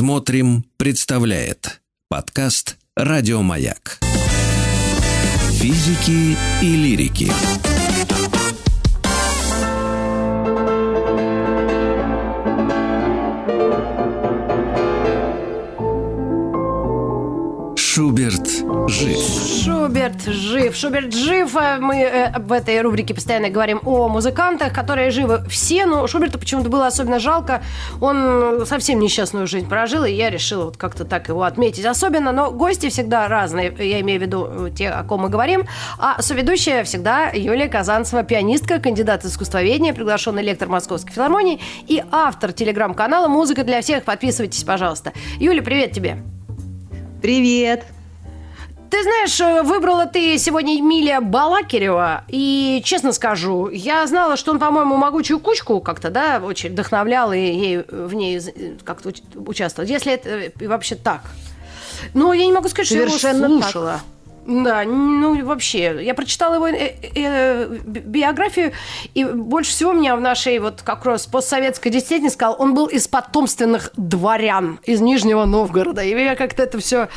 Смотрим, представляет подкаст Радиомаяк. Физики и лирики. Шуберт жив. Шуберт жив. Шуберт жив. А Мы э, в этой рубрике постоянно говорим о музыкантах, которые живы все. Но Шуберту почему-то было особенно жалко. Он совсем несчастную жизнь прожил, и я решила вот как-то так его отметить. Особенно, но гости всегда разные. Я имею в виду э, те, о ком мы говорим. А соведущая всегда Юлия Казанцева, пианистка, кандидат искусствоведения, приглашенный лектор Московской филармонии и автор телеграм-канала «Музыка для всех». Подписывайтесь, пожалуйста. Юля, привет тебе. Привет. Ты знаешь, э, выбрала ты сегодня Эмилия Балакирева, и, честно скажу, я знала, что он, по-моему, «Могучую кучку» как-то, да, очень вдохновлял и ей в ней как-то уч- участвовал. Если это э, вообще так. Но я не могу сказать, что я Совершенно его так. Да, ну вообще, я прочитала его э, э, би- биографию, и больше всего меня в нашей вот как раз постсоветской действительности сказал, он был из потомственных дворян из Нижнего Новгорода. И меня как-то это все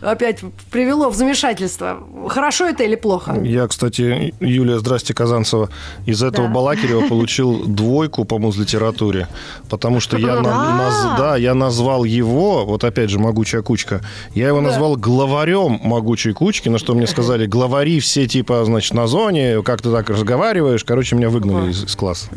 опять привело в замешательство. Хорошо это или плохо? Я, кстати, Юлия, здрасте, Казанцева, из этого Да. Балакирева получил двойку по музлитературе, потому что я, на- Да. наз- да, я назвал его, вот опять же, «Могучая кучка», я его назвал главарем «Могучей кучки», на что мне сказали, главари все типа, значит, на зоне, как ты так разговариваешь, короче, меня выгнали из, из класса.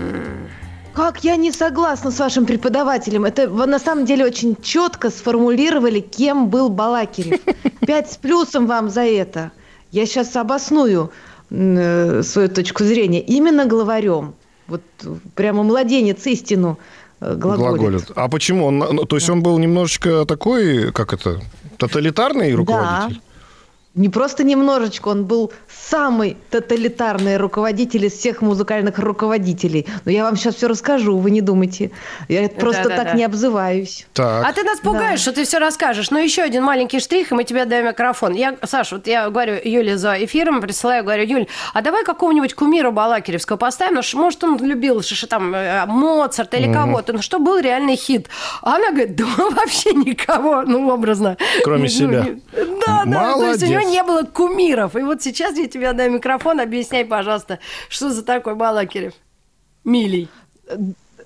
Как я не согласна с вашим преподавателем. Это вы на самом деле очень четко сформулировали, кем был Балакирев. Пять с плюсом вам за это. Я сейчас обосную э, свою точку зрения. Именно главарем. Вот прямо младенец истину э, глаголит. А почему? Он, ну, то есть он был немножечко такой, как это, тоталитарный руководитель? Не просто немножечко, он был самый тоталитарный руководитель из всех музыкальных руководителей. Но я вам сейчас все расскажу, вы не думайте. Я просто Да-да-да. так не обзываюсь. Так. А ты нас пугаешь, что ты все расскажешь. Но еще один маленький штрих, и мы тебе отдаем микрофон. Я, Саша, вот я говорю Юле за эфиром, присылаю, говорю, Юль, а давай какого-нибудь кумира Балакиревского поставим, ну, может, он любил ш- там э, Моцарта или кого-то, ну, что был реальный хит. А она говорит, да вообще никого, ну, образно. Кроме Ну, себя. Да, да, то есть у него не было кумиров. И вот сейчас я тебе отдаю микрофон, объясняй, пожалуйста, что за такой Балакирев? Милий.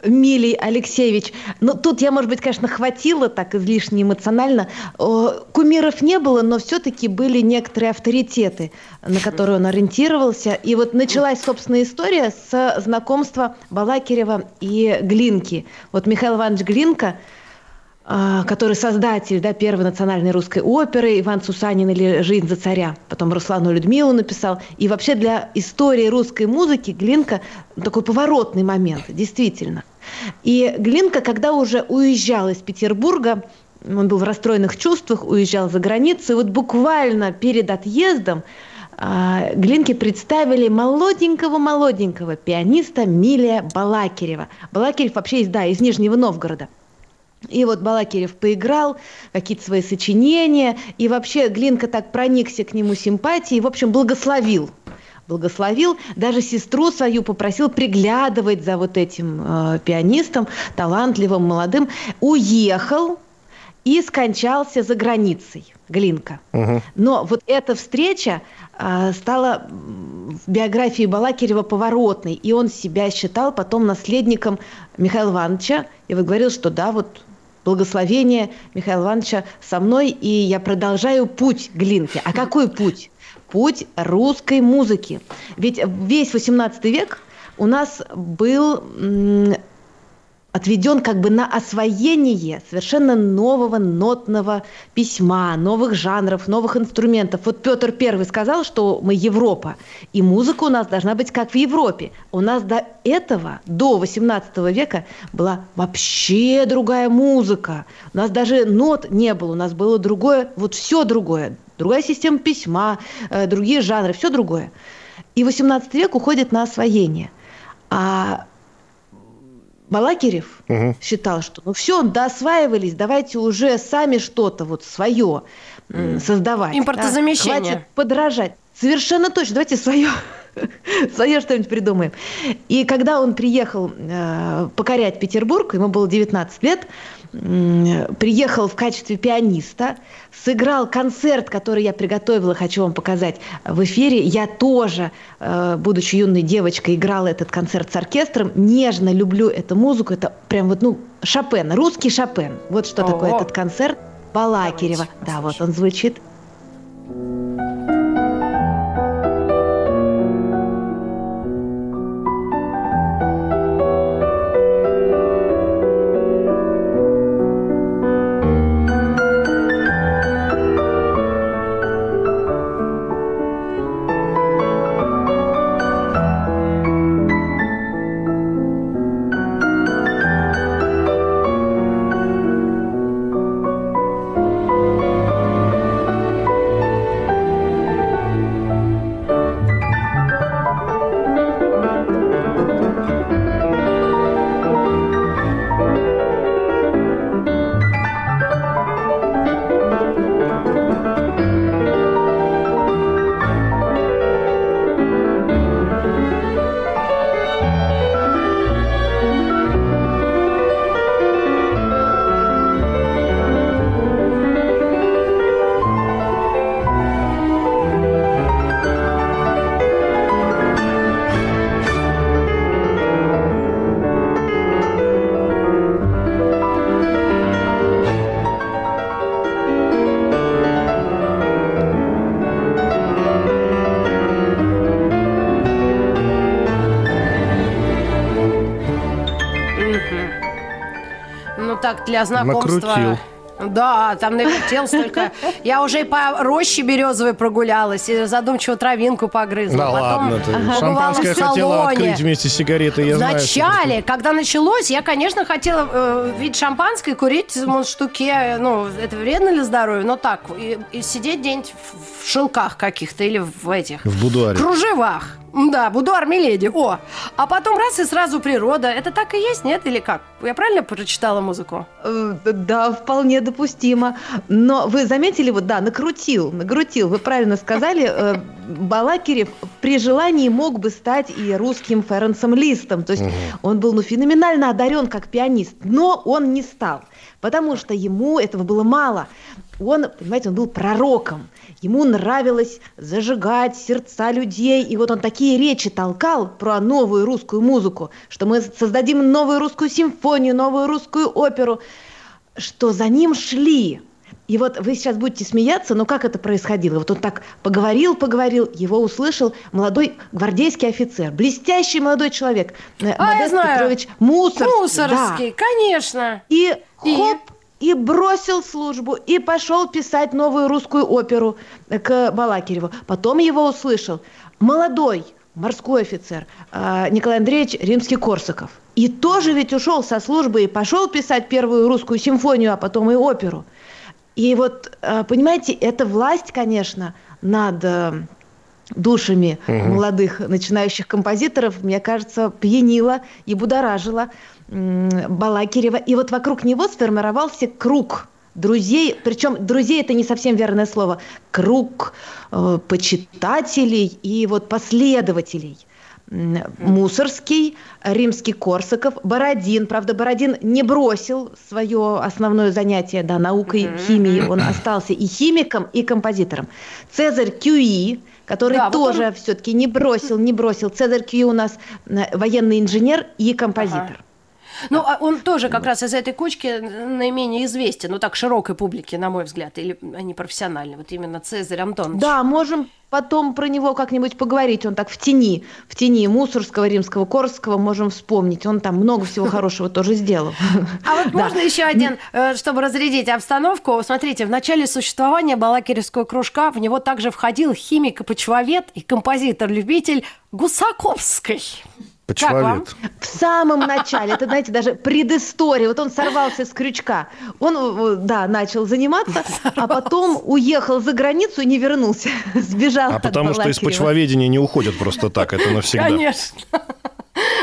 Милий Алексеевич. Ну, тут я, может быть, конечно, хватило так излишне эмоционально. Кумиров не было, но все-таки были некоторые авторитеты, на которые он ориентировался. И вот началась, собственно, история с знакомства Балакирева и Глинки. Вот Михаил Иванович Глинка, который создатель да, первой национальной русской оперы, Иван Сусанин или «Жизнь за царя», потом Руслану Людмилу написал. И вообще для истории русской музыки Глинка такой поворотный момент, действительно. И Глинка, когда уже уезжал из Петербурга, он был в расстроенных чувствах, уезжал за границу, и вот буквально перед отъездом а, Глинке представили молоденького-молоденького пианиста Милия Балакирева. Балакирев вообще из, да, из Нижнего Новгорода. И вот Балакирев поиграл, какие-то свои сочинения, и вообще Глинка так проникся к нему симпатией, в общем, благословил. Благословил, даже сестру свою попросил приглядывать за вот этим э, пианистом, талантливым, молодым. Уехал и скончался за границей Глинка. Но вот эта встреча а, стала в биографии Балакирева поворотной, и он себя считал потом наследником Михаила Ивановича, и вот говорил, что да, вот благословение Михаила Ивановича со мной, и я продолжаю путь Глинки. А какой путь? Путь русской музыки. Ведь весь 18 век у нас был отведен как бы на освоение совершенно нового нотного письма, новых жанров, новых инструментов. Вот Петр Первый сказал, что мы Европа, и музыка у нас должна быть как в Европе. У нас до этого, до 18 века, была вообще другая музыка. У нас даже нот не было, у нас было другое, вот все другое. Другая система письма, э, другие жанры, все другое. И 18 век уходит на освоение. А Балакирев Мгм. считал, что ну все, доосваивались, давайте уже сами что-то вот свое м, создавать. Импортозамещение. Да, хватит подражать. Совершенно точно. Давайте свое, свое что-нибудь придумаем. И когда он приехал э, покорять Петербург, ему было 19 лет, приехал в качестве пианиста, сыграл концерт, который я приготовила, хочу вам показать в эфире. Я тоже, э, будучи юной девочкой, играла этот концерт с оркестром. Нежно люблю эту музыку. Это прям вот, ну, Шопен, русский Шопен. Вот что Ого. такое этот концерт Балакирева. Да, вот он звучит. так для знакомства. Накрутил. Да, там навертел столько. Я уже и по роще березовой прогулялась, и задумчиво травинку погрызла. Да Потом ладно ты. Шампанское хотела открыть вместе с сигаретой, я знаю. Вначале, когда началось, я, конечно, хотела э, видеть шампанское, курить в штуке. Ну, это вредно для здоровья, но так. И, и сидеть где-нибудь в шелках каких-то или в этих... В будуаре. Кружевах. Да, будуар Миледи. О, а потом раз и сразу природа. Это так и есть, нет? Или как? Я правильно прочитала музыку? Э, да, вполне допустимо. Но вы заметили, вот да, накрутил, накрутил. Вы правильно сказали, э, Балакирев при желании мог бы стать и русским Ференсом Листом. То есть угу. он был ну, феноменально одарен как пианист, но он не стал, потому что ему этого было мало. Он, понимаете, он был пророком. Ему нравилось зажигать сердца людей. И вот он такие речи толкал про новую русскую музыку, что мы создадим новую русскую симфонию, новую русскую оперу, что за ним шли. И вот вы сейчас будете смеяться, но как это происходило? Вот он так поговорил, поговорил, его услышал молодой гвардейский офицер, блестящий молодой человек, э, а, Модест Петрович Мусорский. Мусорский, да. конечно. И, и хоп, и бросил службу, и пошел писать новую русскую оперу к Балакиреву. Потом его услышал молодой морской офицер а, Николай Андреевич Римский-Корсаков. И тоже ведь ушел со службы и пошел писать первую русскую симфонию, а потом и оперу. И вот, а, понимаете, эта власть, конечно, над э, душами угу. молодых начинающих композиторов, мне кажется, пьянила и будоражила. Балакирева. И вот вокруг него сформировался круг друзей, причем друзей это не совсем верное слово, круг э, почитателей и вот последователей. Мусорский, Римский Корсаков, Бородин. Правда, Бородин не бросил свое основное занятие, да, наукой химии. Он остался и химиком, и композитором. Цезарь Кюи, который да, тоже вот он... все-таки не бросил, не бросил. Цезарь Кюи у нас военный инженер и композитор. Ага. Ну, а он тоже как раз из этой кучки наименее известен, ну так, широкой публике, на мой взгляд, или они профессиональные, вот именно Цезарь Антонович. Да, можем потом про него как-нибудь поговорить. Он так в тени, в тени Мусорского, Римского, Корского можем вспомнить. Он там много всего хорошего тоже сделал. А вот можно еще один, э, чтобы разрядить обстановку. Смотрите, в начале существования Балакиревского кружка в него также входил химик и почвовед и композитор-любитель Гусаковский. Почвовед. В самом начале, это, знаете, даже предыстория. Вот он сорвался с крючка. Он, э, да, начал заниматься, а потом уехал за границу и не вернулся. Сбежал А потому что из почвоведения не уходят просто так, это навсегда. Конечно.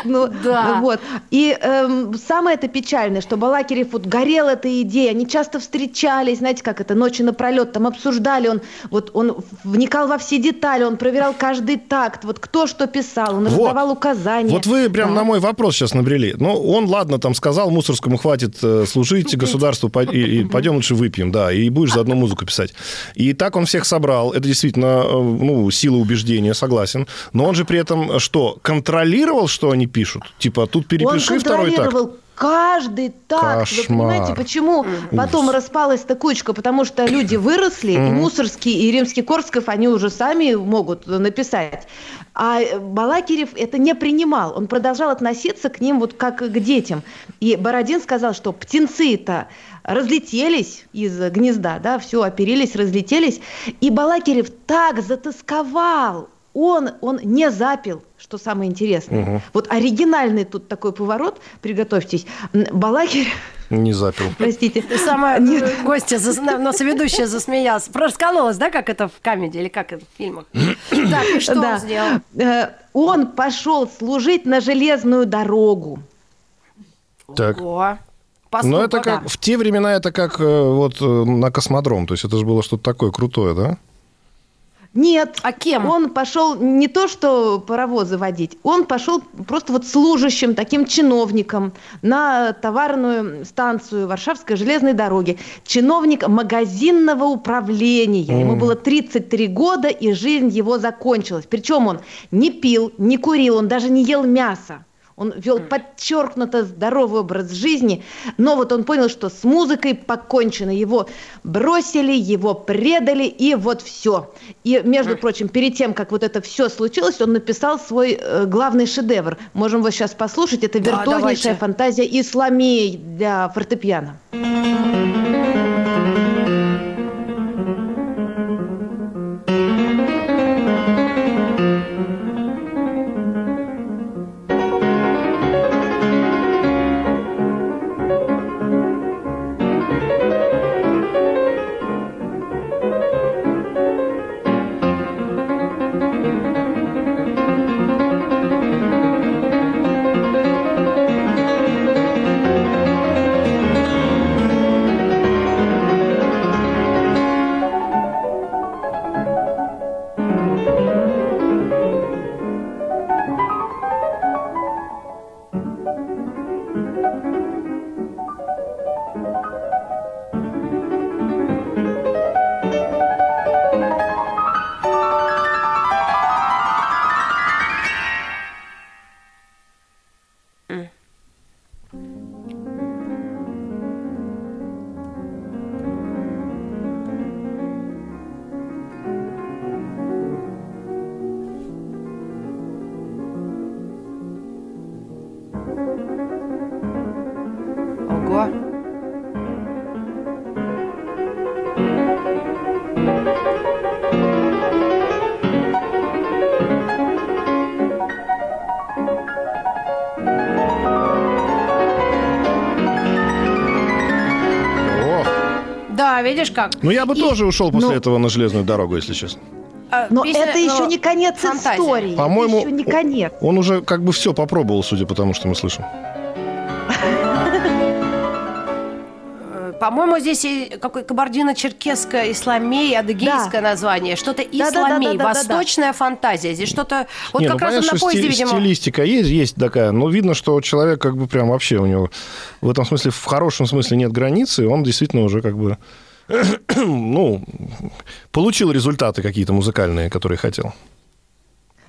Ну, Да. Вот. И эм, самое это печальное, что Балакирев вот горел этой идеей, они часто встречались, знаете, как это, ночи напролет, там обсуждали, он вот он вникал во все детали, он проверял каждый такт, вот кто что писал, он Вот. раздавал указания. Вот вы прям Да. на мой вопрос сейчас набрели. Ну, он, ладно, там сказал, мусорскому хватит э, служить государству, по- и, и пойдем лучше выпьем, да, и будешь заодно музыку писать. И так он всех собрал. Это действительно, э, ну, сила убеждения, согласен. Но он же при этом что, контролировал, что они пишут? Типа, тут перепиши он второй так. контролировал каждый такт. Вы понимаете, почему потом распалась эта кучка? Потому что люди выросли, и Мусорский, и Римский-Корсков, они уже сами могут написать. А Балакирев это не принимал. Он продолжал относиться к ним вот как к детям. И Бородин сказал, что птенцы-то разлетелись из гнезда, да, все, оперились, разлетелись. И Балакирев так затасковал, он, он не запил, что самое интересное. Вот оригинальный тут такой поворот, приготовьтесь. М, Балакирев, Не запил. простите, Ты сама Нет. э, гостья, но соведущая засмеялась. Раскололась, да, как это в камеди или как это в фильмах? Так, и что Да. он сделал? Э, он пошел служить на железную дорогу. Так. О, Но поступок. это как, в те времена это как э, вот э, на космодром. То есть это же было что-то такое крутое, да? Нет. А кем? Он пошел не то, что паровозы водить, он пошел просто вот служащим, таким чиновником на товарную станцию Варшавской железной дороги. Чиновник магазинного управления. Ему было 33 года, и жизнь его закончилась. Причем он не пил, не курил, он даже не ел мясо. Он вел подчеркнуто здоровый образ жизни, но вот он понял, что с музыкой покончено. Его бросили, его предали, и вот все. И, между прочим, перед тем, как вот это все случилось, он написал свой э, главный шедевр. Можем его сейчас послушать. Это Да, виртуознейшая давайте. фантазия Исламеи для фортепиано. Ого. Как? ну я бы И- тоже ушел после ну- этого на железную дорогу, если честно. А, Но песня, это еще ну, не конец фантазия. истории. По-моему, еще не конец. Он уже как бы все попробовал, судя по тому, что мы слышим. Э, По-моему, здесь какой кабардино-черкесское, исламей, адыгейское название. Что-то исламей, восточная фантазия. Здесь что-то... Вот Не, как ну, раз он понятно, на что поезде, сти- видимо... стилистика есть, есть такая, но видно, что человек как бы прям вообще у него в этом смысле, в хорошем смысле нет границы, он действительно уже как бы ну, получил результаты какие-то музыкальные, которые хотел.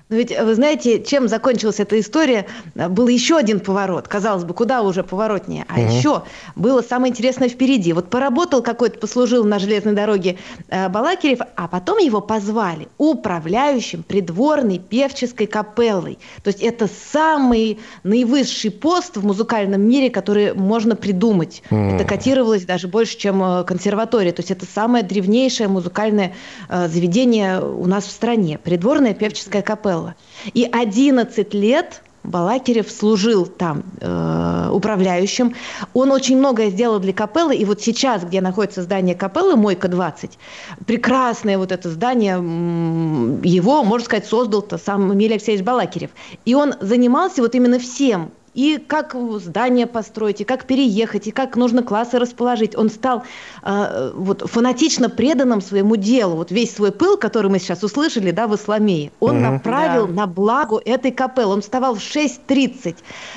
Но ведь вы знаете, чем закончилась эта история? Был еще один поворот. Казалось бы, куда уже поворотнее. А еще было самое интересное впереди. Вот поработал какой-то, послужил на железной дороге э, Балакирев, а потом его позвали управляющим придворной певческой капеллой. То есть это самый наивысший пост в музыкальном мире, который можно придумать. Это котировалось даже больше, чем э, консерватория. То есть это самое древнейшее музыкальное э, заведение у нас в стране. Придворная певческая капелла. И 11 лет Балакирев служил там э, управляющим. Он очень многое сделал для капеллы. И вот сейчас, где находится здание капеллы, Мойка 20, прекрасное вот это здание, его, можно сказать, создал-то сам Эмилий Алексеевич Балакирев. И он занимался вот именно всем и как здание построить, и как переехать, и как нужно классы расположить. Он стал э, вот, фанатично преданным своему делу. Вот весь свой пыл, который мы сейчас услышали да, в Исламее, он mm направил да. на благо этой капеллы. Он вставал в 6.30.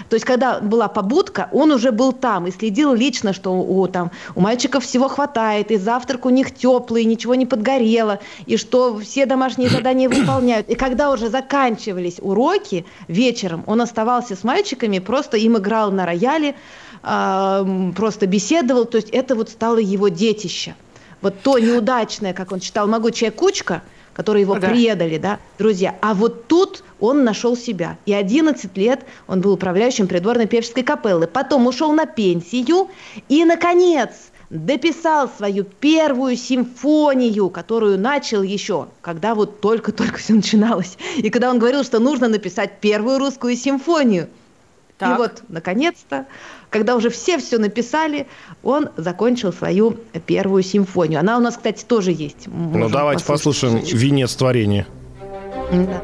То есть, когда была побудка, он уже был там и следил лично, что у, там, у мальчиков всего хватает, и завтрак у них теплый, ничего не подгорело, и что все домашние задания выполняют. И когда уже заканчивались уроки вечером, он оставался с мальчиками, просто им играл на рояле, просто беседовал. То есть это вот стало его детище. Вот то неудачное, как он читал, «Могучая кучка», которые его да. предали, да, друзья. А вот тут он нашел себя. И 11 лет он был управляющим придворной певческой капеллы. Потом ушел на пенсию и, наконец, дописал свою первую симфонию, которую начал еще, когда вот только-только все начиналось. И когда он говорил, что нужно написать первую русскую симфонию – так. И вот, наконец-то, когда уже все все написали, он закончил свою первую симфонию. Она у нас, кстати, тоже есть. ну, давайте послушаем «Венец творения». Да.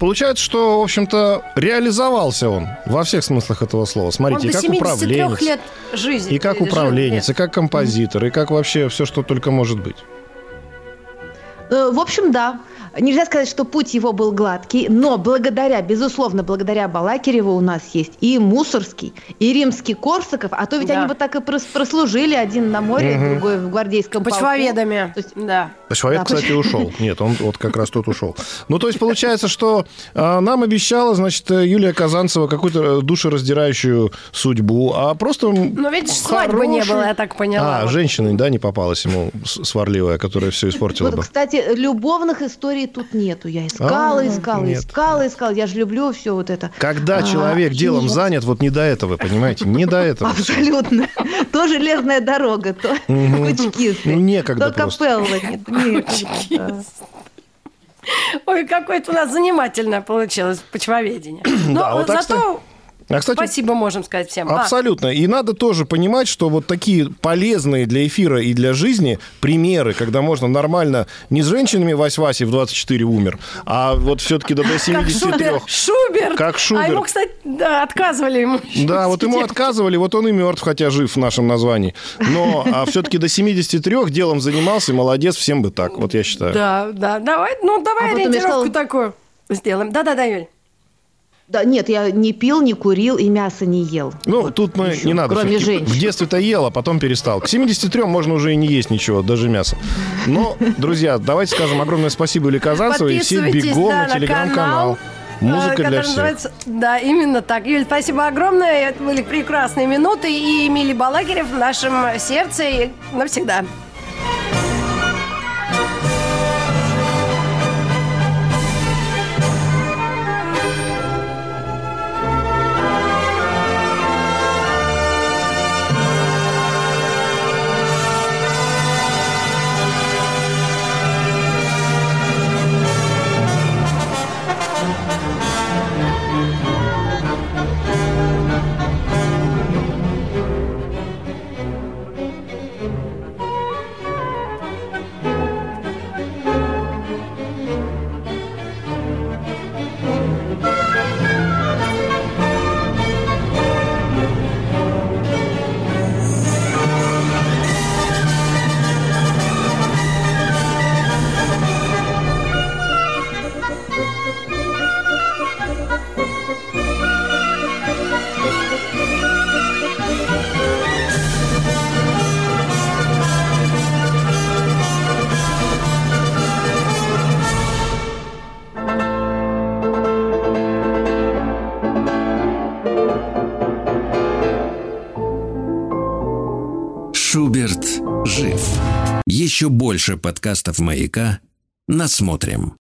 Получается, что, в общем-то, реализовался он во всех смыслах этого слова. Смотрите, он и как управленец, лет жизни, и как управленец, и как композитор, и как вообще все, что только может быть. Э, в общем, да. Нельзя сказать, что путь его был гладкий, но благодаря, безусловно, благодаря Балакиреву у нас есть и Мусорский, и Римский Корсаков, а то ведь да. они бы так и прослужили, один на море, угу. другой в гвардейском Почвоведами. То есть, да. Почвовед, да, кстати, ушел. Нет, он вот как раз тут ушел. Ну, то есть получается, что а, нам обещала, значит, Юлия Казанцева какую-то душераздирающую судьбу, а просто Но ведь свадьбы не было, я так поняла. А, женщина, да, не попалась ему сварливая, которая все испортила вот, бы. Кстати, любовных историй истории тут нету. Я искала, а, искала, нет. искала, искала. Я же люблю все вот это. Когда а, человек делом нет. занят, вот не до этого, понимаете? Не до этого. Абсолютно. То железная дорога, то пучки. Ну, некогда То капелла. Ой, какое-то у нас занимательное получилось почвоведение. Но зато а, кстати, Спасибо, можем сказать всем. А. Абсолютно. А. И надо тоже понимать, что вот такие полезные для эфира и для жизни примеры, когда можно нормально не с женщинами Вась-Васи в 24 умер, а вот все-таки до 73. Как Шуберт. Как Шуберт. А ему, кстати, да, отказывали ему. Да, вот ему отказывали, вот он и мертв, хотя жив в нашем названии. Но а все-таки до 73 делом занимался, молодец, всем бы так, вот я считаю. Да, да, давай, ну давай а ориентировку такую сделаем. Да-да-да, Юль. Да, нет, я не пил, не курил и мясо не ел. Ну, вот тут мы еще, не надо. Кроме женщин. В детстве-то ел, а потом перестал. К 73 можно уже и не есть ничего, даже мясо. Но, друзья, давайте скажем огромное спасибо Илье Казанцевой и все бегом да, на телеграм-канал. Музыка для всех. Называется... Да, именно так. Юль, спасибо огромное. Это были прекрасные минуты. И Эмилий Балагирев в нашем сердце и навсегда. Больше подкастов «Маяка» насмотрим.